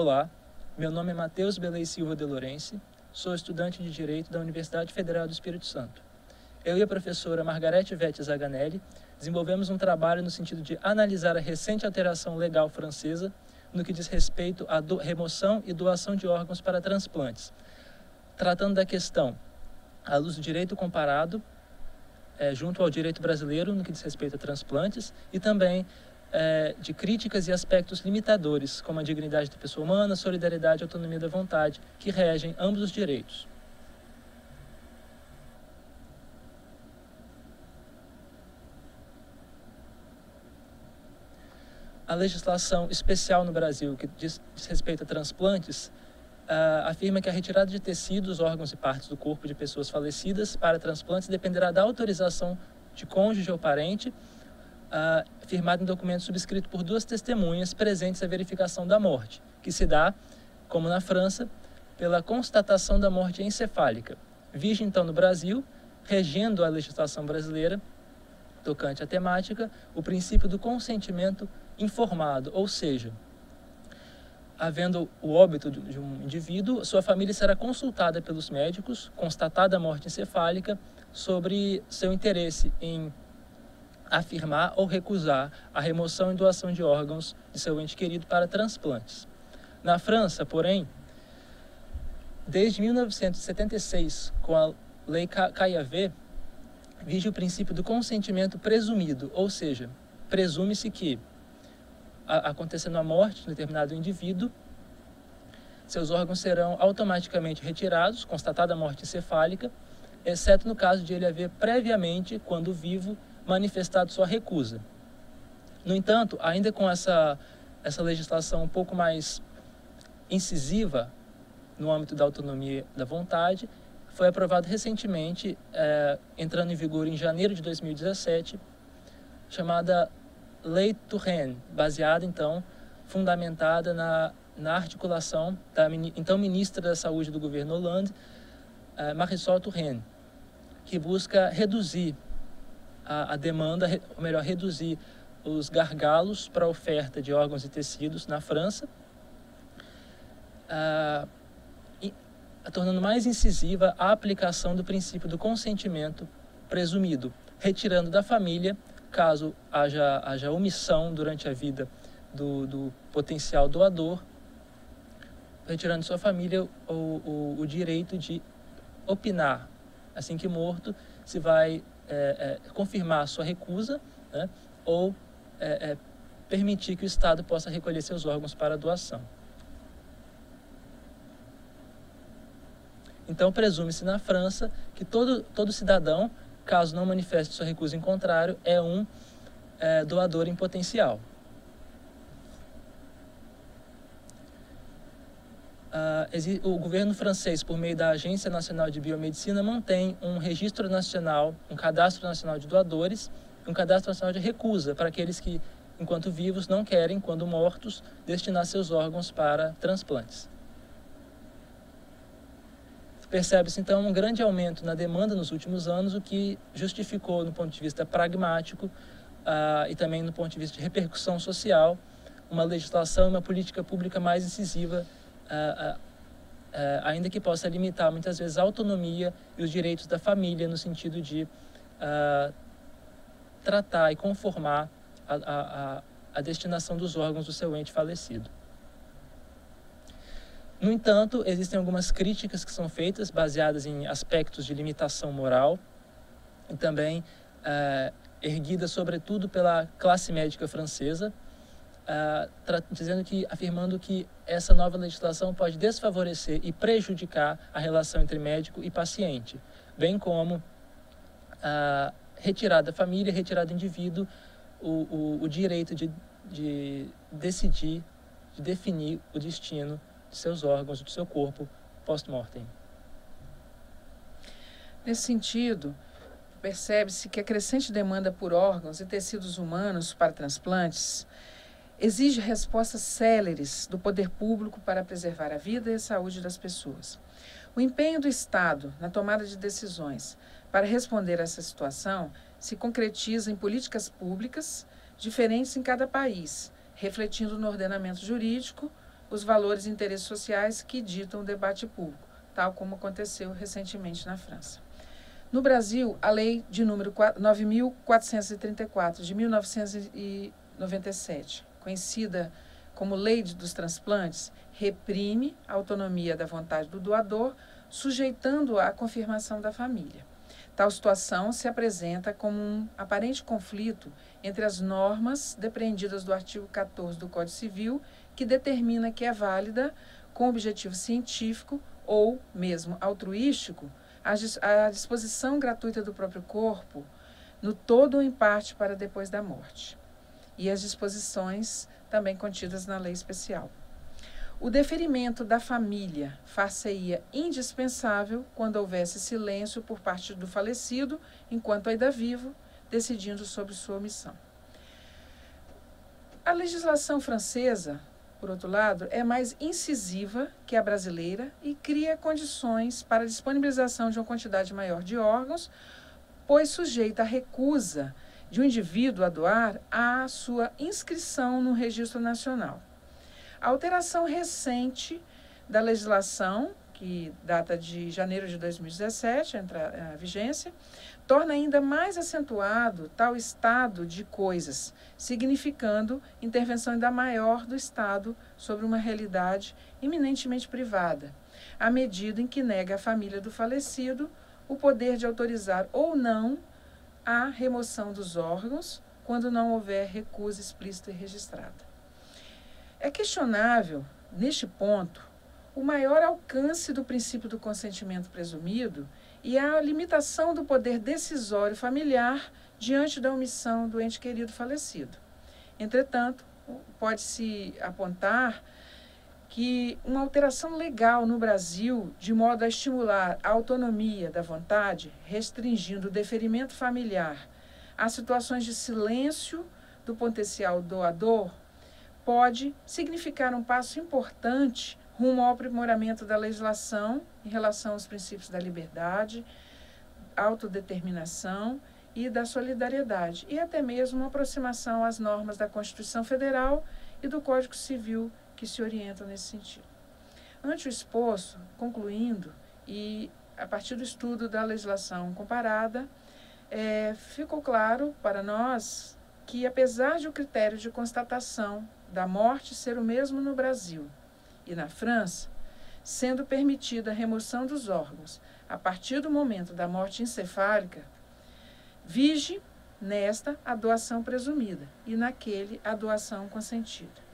Olá, meu nome é Matheus Belei Silva de Lourenço, sou estudante de Direito da Universidade Federal do Espírito Santo. Eu e a professora Margarete Vete Zaganelli desenvolvemos um trabalho no sentido de analisar a recente alteração legal francesa no que diz respeito à remoção e doação de órgãos para transplantes, tratando da questão à luz do direito comparado é, junto ao direito brasileiro no que diz respeito a transplantes e também é, de críticas e aspectos limitadores, como a dignidade da pessoa humana, solidariedade e autonomia da vontade, que regem ambos os direitos. A legislação especial no Brasil, que diz, diz respeito a transplantes, uh, afirma que a retirada de tecidos, órgãos e partes do corpo de pessoas falecidas para transplantes dependerá da autorização de cônjuge ou parente uh, firmado em documento subscrito por duas testemunhas presentes à verificação da morte, que se dá, como na França, pela constatação da morte encefálica. Vige então no Brasil, regendo a legislação brasileira tocante à temática, o princípio do consentimento informado, ou seja, havendo o óbito de um indivíduo, sua família será consultada pelos médicos, constatada a morte encefálica, sobre seu interesse em afirmar ou recusar a remoção e doação de órgãos de seu ente querido para transplantes. Na França, porém, desde 1976, com a Lei Caillavé, vige o princípio do consentimento presumido, ou seja, presume-se que, acontecendo a morte de um determinado indivíduo, seus órgãos serão automaticamente retirados, constatada a morte encefálica, exceto no caso de ele haver previamente, quando vivo, manifestado sua recusa. No entanto, ainda com essa, essa legislação um pouco mais incisiva no âmbito da autonomia da vontade, foi aprovado recentemente, é, entrando em vigor em janeiro de 2017, chamada Lei Touraine, baseada então, fundamentada na, na articulação da então ministra da Saúde do governo Hollande, é, Marisol Touraine, que busca reduzir a, a demanda, ou melhor, reduzir os gargalos para a oferta de órgãos e tecidos na França, ah, e, tornando mais incisiva a aplicação do princípio do consentimento presumido, retirando da família, caso haja, haja omissão durante a vida do, do potencial doador, retirando de sua família o, o, o direito de opinar, assim que morto, se vai é, é, confirmar a sua recusa né, ou é, é, permitir que o Estado possa recolher seus órgãos para doação. Então, presume-se na França que todo, todo cidadão, caso não manifeste sua recusa em contrário, é um é, doador em potencial. Uh, o governo francês, por meio da Agência Nacional de Biomedicina, mantém um registro nacional, um cadastro nacional de doadores, um cadastro nacional de recusa para aqueles que, enquanto vivos, não querem, quando mortos, destinar seus órgãos para transplantes. Percebe-se então um grande aumento na demanda nos últimos anos, o que justificou, no ponto de vista pragmático uh, e também no ponto de vista de repercussão social, uma legislação e uma política pública mais incisiva uh, uh, ainda que possa limitar muitas vezes a autonomia e os direitos da família no sentido de tratar e conformar a, a, a destinação dos órgãos do seu ente falecido. No entanto, existem algumas críticas que são feitas baseadas em aspectos de limitação moral e também uh, erguidas sobretudo pela classe médica francesa, uh, dizendo que, afirmando que essa nova legislação pode desfavorecer e prejudicar a relação entre médico e paciente, bem como uh, retirar da família, retirar do indivíduo o, o, o direito de, de decidir, de definir o destino de seus órgãos, do seu corpo post-mortem. Nesse sentido, percebe-se que a crescente demanda por órgãos e tecidos humanos para transplantes exige respostas céleres do poder público para preservar a vida e a saúde das pessoas. O empenho do Estado na tomada de decisões para responder a essa situação se concretiza em políticas públicas diferentes em cada país, refletindo no ordenamento jurídico, os valores e interesses sociais que ditam o debate público, tal como aconteceu recentemente na França. No Brasil, a lei de número 9.434 de 1997, conhecida como Lei dos Transplantes, reprime a autonomia da vontade do doador, sujeitando-a à confirmação da família. Tal situação se apresenta como um aparente conflito entre as normas depreendidas do artigo 14 do Código Civil, que determina que é válida, com objetivo científico ou mesmo altruístico, a disposição gratuita do próprio corpo, no todo ou em parte para depois da morte, e as disposições também contidas na lei especial. O deferimento da família far-se-ia indispensável quando houvesse silêncio por parte do falecido, enquanto ainda vivo, decidindo sobre sua omissão. A legislação francesa, por outro lado, é mais incisiva que a brasileira e cria condições para a disponibilização de uma quantidade maior de órgãos, pois sujeita a recusa de um indivíduo a doar à sua inscrição no Registro Nacional. A alteração recente da legislação, que data de janeiro de 2017, entra a vigência, torna ainda mais acentuado tal estado de coisas, significando intervenção ainda maior do Estado sobre uma realidade eminentemente privada, à medida em que nega à família do falecido o poder de autorizar ou não a remoção dos órgãos quando não houver recusa explícita e registrada. É questionável, neste ponto, o maior alcance do princípio do consentimento presumido e a limitação do poder decisório familiar diante da omissão do ente querido falecido. Entretanto, pode-se apontar que uma alteração legal no Brasil, de modo a estimular a autonomia da vontade, restringindo o deferimento familiar a situações de silêncio do potencial doador, pode significar um passo importante rumo ao aprimoramento da legislação em relação aos princípios da liberdade, autodeterminação e da solidariedade, e até mesmo uma aproximação às normas da Constituição Federal e do Código Civil que se orientam nesse sentido. Ante o exposto, concluindo, e a partir do estudo da legislação comparada, é, ficou claro para nós que, apesar de o critério de constatação da morte ser o mesmo no Brasil e na França, sendo permitida a remoção dos órgãos a partir do momento da morte encefálica, vige nesta a doação presumida e naquele a doação consentida.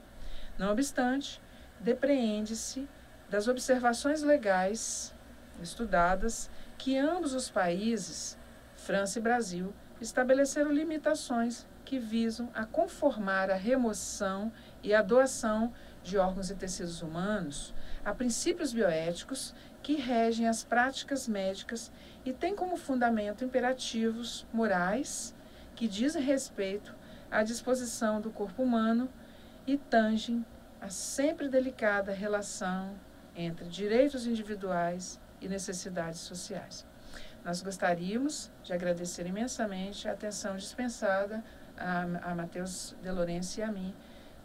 Não obstante, depreende-se das observações legais estudadas que ambos os países, França e Brasil, estabeleceram limitações que visam a conformar a remoção e a doação de órgãos e tecidos humanos a princípios bioéticos que regem as práticas médicas e têm como fundamento imperativos morais que dizem respeito à disposição do corpo humano e tangem a sempre delicada relação entre direitos individuais e necessidades sociais. Nós gostaríamos de agradecer imensamente a atenção dispensada a, a Matheus De Lourenço e a mim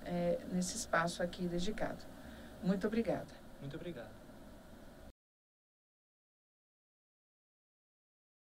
é, nesse espaço aqui dedicado. Muito obrigada. Muito obrigado.